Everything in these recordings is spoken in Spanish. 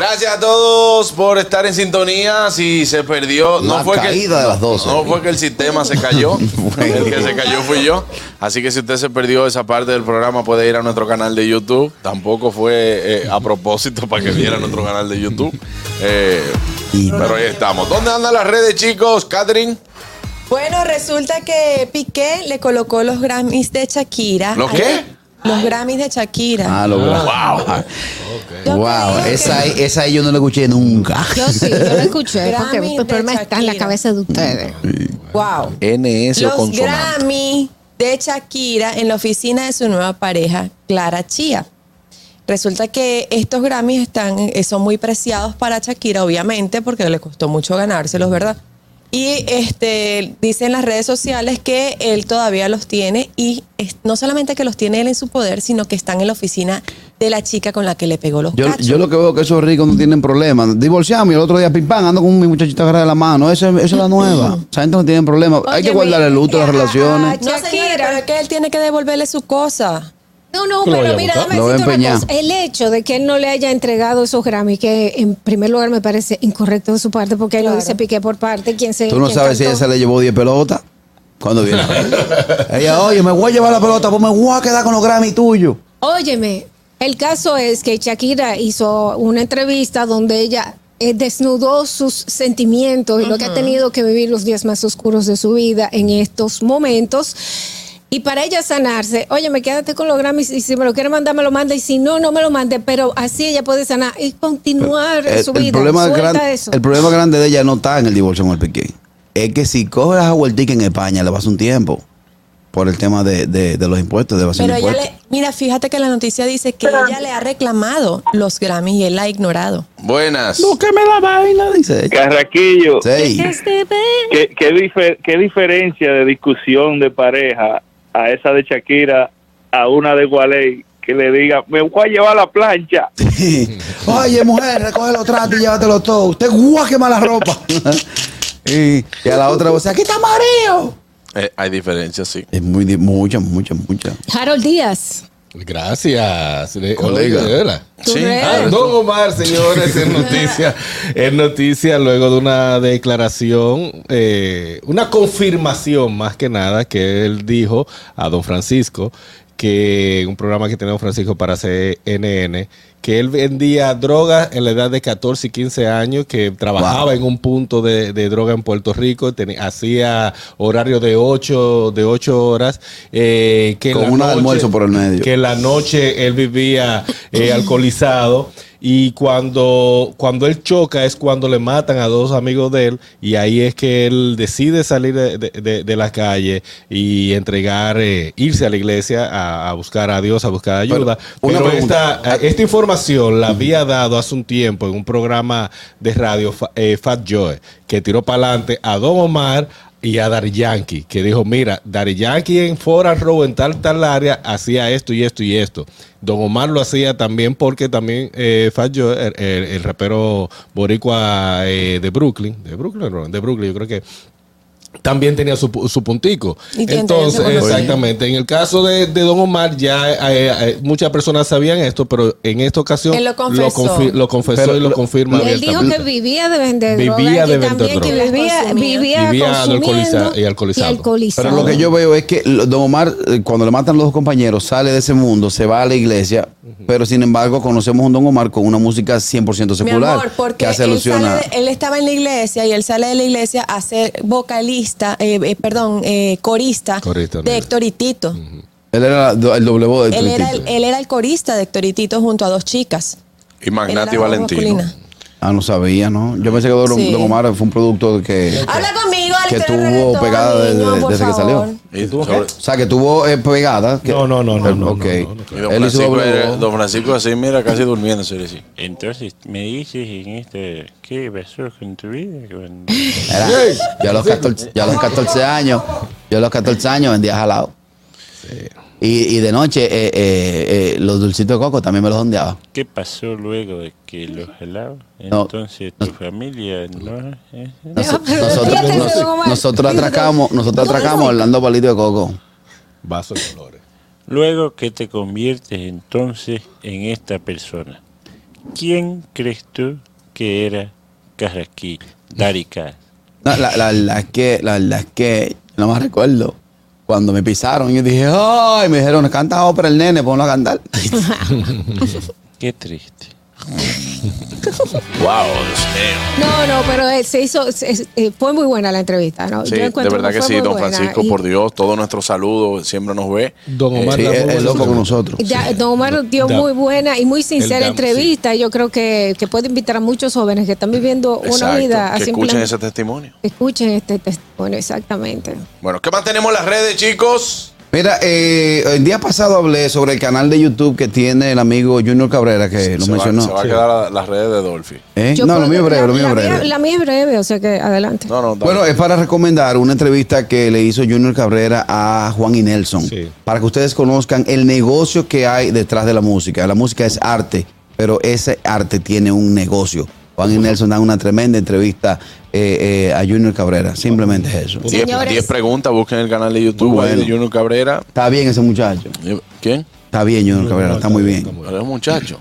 Gracias a todos por estar en sintonía. Si se perdió, no La fue que caída de las 12. No fue que el sistema se cayó. el que se cayó fui yo. Así que si usted se perdió esa parte del programa, puede ir a nuestro canal de YouTube. Tampoco fue eh, a propósito para que viera nuestro canal de YouTube. Eh, pero ahí estamos. ¿Dónde andan las redes, chicos? Catherine. Bueno, resulta que Piqué le colocó los Grammys de Shakira. ¿Los qué? Los Grammys de Shakira. Ah, lo Wow. Yo Wow, creo que- esa, esa yo no la escuché nunca. Yo sí, yo lo escuché porque Grammy el problema de está en la Shakira. cabeza de ustedes. Wow. NS Los Grammy de Shakira en la oficina de su nueva pareja, Clara Chía. Resulta que estos Grammys están, eh, son muy preciados para Shakira, obviamente, porque le costó mucho ganárselos, ¿verdad? Y este, dice en las redes sociales que él todavía los tiene y es- no solamente que los tiene él en su poder, sino que están en la oficina de la chica con la que le pegó los Yo, cachos. yo lo que veo que esos ricos no tienen problemas. Divorciamos y el otro día pim pam, ando con mi muchachita agarrada de la mano. Esa, esa es la nueva. Esa gente no tiene problemas. Hay que guardar el luto, las a- a- relaciones. no, señores, pero es que él tiene que devolverle su cosa. No, no, pero mira, déjame decirte una cosa. El hecho de que él no le haya entregado esos Grammy, que en primer lugar me parece incorrecto de su parte, porque él lo dice Piqué por parte, quien se Tú no sabes si cantó. ella se le llevó 10 pelotas. Cuando viene? ella, oye, me voy a llevar la pelota, pues me voy a quedar con los Grammy tuyos. Óyeme, el caso es que Shakira hizo una entrevista donde ella eh, desnudó sus sentimientos y lo que ha tenido que vivir los días más oscuros de su vida en estos momentos. Y para ella sanarse, óyeme, quédate con los Grammys y si me lo quiere mandar, me lo manda. Y si no, no me lo mande. Pero así ella puede sanar y continuar El, su el vida. problema Suelta gran- eso. el problema grande de ella no está en el divorcio con el Piqué. Es que si coge a vueltica en España, le pasa un tiempo. Por el tema de, de- de los impuestos, de evasión Pero de ella impuestos. le, mira, fíjate que la noticia dice que ella le ha reclamado los Grammys y él la ha ignorado. Buenas. Búsqueme la vaina, dice ella. Carraquillo, Sí. ¿qué, qué, difer- qué diferencia de discusión de pareja a esa de Shakira a una de Gualey que le diga, me voy a llevar la plancha? Oye, mujer, recoge los tratos y llévatelo todo. Usted guau quema la ropa. y, y a la otra, o sea, aquí está Mario. Eh, hay diferencias, sí. Es muy, di- mucha, mucha, mucha. Harold Díaz. Gracias. Le- Colega. Oye, Sí. Ah, Don Omar, señores, es noticia, es noticia luego de una declaración, eh, una confirmación más que nada que él dijo a don Francisco que un programa que tenía don Francisco para CNN, que él vendía drogas en la edad de 14 y 15 años, que trabajaba Wow. en un punto de, de droga en Puerto Rico, tenía- hacía horario de 8, de ocho horas, eh, que Con un almuerzo por el medio. que en la noche él vivía eh, alcoholizado y cuando, cuando él choca es cuando le matan a dos amigos de él y ahí es que él decide salir de, de- de- la calle y entregar, eh, irse a la iglesia a, a buscar a Dios, a buscar ayuda. Pero, Pero esta, eh, esta información la había dado hace un tiempo en un programa de radio, eh, Fat Joe, que tiró para adelante a Don Omar y a Dari Yankee, que dijo, mira, Dari Yankee en Foran Row, en tal, tal área, hacía esto y esto y esto. Don Omar lo hacía también porque también eh, Fat Joe, el, el- rapero boricua eh, de Brooklyn, de Brooklyn, de Brooklyn, yo creo que también tenía su, pu- su puntico. Y Entonces, exactamente. En el caso de, de Don Omar, ya eh, eh, muchas personas sabían esto, pero en esta ocasión Él lo confesó. confi- lo confesó Pero y lo confirma Y él dijo que vivía de vender Vivía droga de y vender también que droga. vivía, vivía, Vivía consumiendo alcoholiza- y alcoholizado. alcoholizado. Pero lo que yo veo es que Don Omar, eh, cuando le matan los dos compañeros, sale de ese mundo, se va a la iglesia, pero sin embargo conocemos a un Don Omar con una música 100% Mi secular. amor, porque que hace él, alusión a... sale de- él estaba en la iglesia y él sale de la iglesia a ser vocalista, eh, eh, perdón, eh, corista, Corista, de mira. Héctor y Tito. Él era la- el doble voz de Él era, el, él era el corista de Héctor y Tito junto a dos chicas. Y Magnati Valentino. masculina. Ah, no sabía, ¿no? Yo pensé que Don, Sí. Don Omar fue un producto que... Habla conmigo, que Alex, tuvo pegada desde- niño, por desde que salió. Y, tuvo O sea, que tuvo eh, pegada. que- No, no, no, no, ok. no, no, no. y don, Él hizo Francisco, doble eh, don Francisco así, mira, casi durmiendo. Se le decía. Entonces, me dices en este, ¿qué pasó con tu vida? Con- Era- yo, a los 14, yo a los 14 años, yo a los 14 años vendía jalado. Y, y de noche, eh, eh, eh, los dulcitos de coco también me los ondeaba. ¿Qué pasó luego de que los jalaba? No, Entonces tu familia no... eh, Noso- pero nosotros, nos- nosotros atracamos, nosotros No, no, atracamos no. hablando palito de coco. Vaso de colores. Luego que te conviertes entonces en esta persona, ¿quién crees tú que era Carrasquillo? Darica. No, la, la, es que, la, la es que, no me recuerdo. Cuando me pisaron, yo dije, ¡ay! Me dijeron, canta ópera el nene, ponlo a cantar. Qué triste. Wow. No, no, pero eh, se hizo, se- eh, fue muy buena la entrevista, ¿no? Sí, Yo de verdad que sí, don buena. Francisco, Y- por Dios, todo nuestro saludo, siempre nos ve. Don Omar Sí, es, loco con nosotros. Ya, Don Omar dio Da- muy buena y muy sincera dam- entrevista. Yo creo que, que puede invitar a muchos jóvenes que están viviendo una vida que así escuchen ese testimonio. Escuchen este testimonio, exactamente. Bueno, ¿qué más tenemos en las redes, chicos? Mira, eh, el día pasado hablé sobre el canal de YouTube que tiene el amigo Junior Cabrera, que lo se, va, mencionó. se va a quedar la- las redes de Dolphy. ¿Eh? No, lo mío es breve, la- lo mío es la breve. mía- La mía es breve, o sea que adelante. No, no. Bueno, es para recomendar una entrevista que le hizo Junior Cabrera a Juan y Nelson. Sí. Para que ustedes conozcan el negocio que hay detrás de la música. La música es arte, pero ese arte tiene un negocio. Juan y Nelson dan una tremenda entrevista eh, eh, a Junior Cabrera. Simplemente es eso. Diez- Señores. diez preguntas, busquen el canal de YouTube ahí de. Junior Cabrera. Está bien ese muchacho. ¿Quién? Está bien Junior Cabrera, está muy bien. Pero es un muchacho.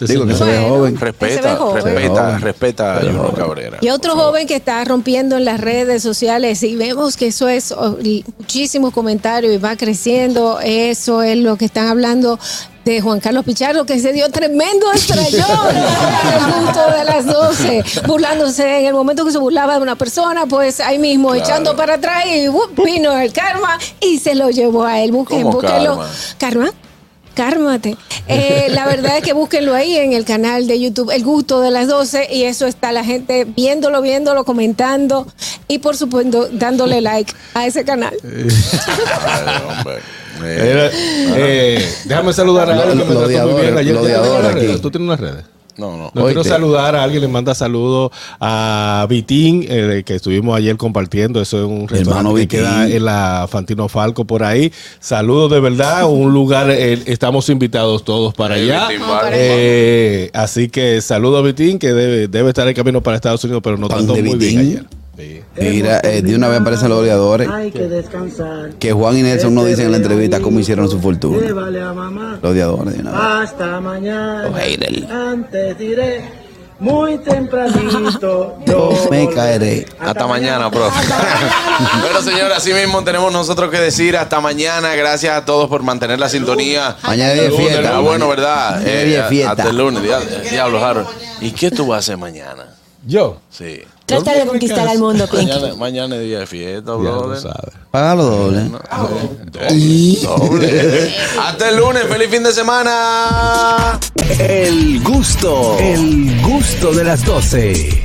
Digo que se ve joven. Se ve Respeta, respeta, Joven. respeta a Junior. Cabrera. Y otro joven que está rompiendo en las redes sociales y vemos que eso es oh, muchísimos comentarios y va creciendo. Eso es lo que están hablando de Juan Carlos Pichardo, que se dio tremendo estrellón al gusto de las 12, burlándose en el momento que se burlaba de una persona, pues ahí mismo echando para atrás y ¡wup! vino el karma y se lo llevó a él. Busquen, ¿Cómo búsquenlo. karma? ¿Karma? Cármate. Eh, la verdad es que búsquenlo ahí en el canal de YouTube, El Gusto de las 12, y eso está la gente viéndolo, viéndolo, comentando y por supuesto dándole like a ese canal. Ay, hombre. Eh, eh, déjame saludar a alguien que me trató muy bien ayer. ¿Tú tienes unas redes? aquí. ¿Tú tienes unas redes? no, no. No quiero saludar a alguien, le manda saludos a Vitín, eh, que estuvimos ayer compartiendo. Eso es un restaurante Hermano que queda en la Fantino Falco por ahí. Saludos de verdad, un lugar, eh, estamos invitados todos para allá. Eh, así que saludos a Vitín, que debe, debe estar en camino para Estados Unidos, pero trató de muy bien ayer. Sí. Mira, eh, de una vez aparecen los odiadores. Hay que descansar. Que Juan y Nelson no dicen en la entrevista cómo hicieron su fortuna. Llévale a mamá. Los odiadores de una vez. Hasta mañana. Los. Antes diré muy tempranito. Yo me caeré. Hasta mañana, profe. bueno, señores, así mismo tenemos nosotros que decir hasta mañana. Gracias a todos por mantener la sintonía. Mañana es fiesta. Bueno, ¿verdad? Mañana a- fiesta. Hasta el lunes. Diablo, diablo, Harold. ¿Y qué tú vas a hacer mañana? Yo. Sí. Trata de conquistar al mundo. Mañana, mañana es día de fiesta, brother. Págalo doble. Doble. Hasta el lunes. Feliz fin de semana. El gusto, el gusto de las 12.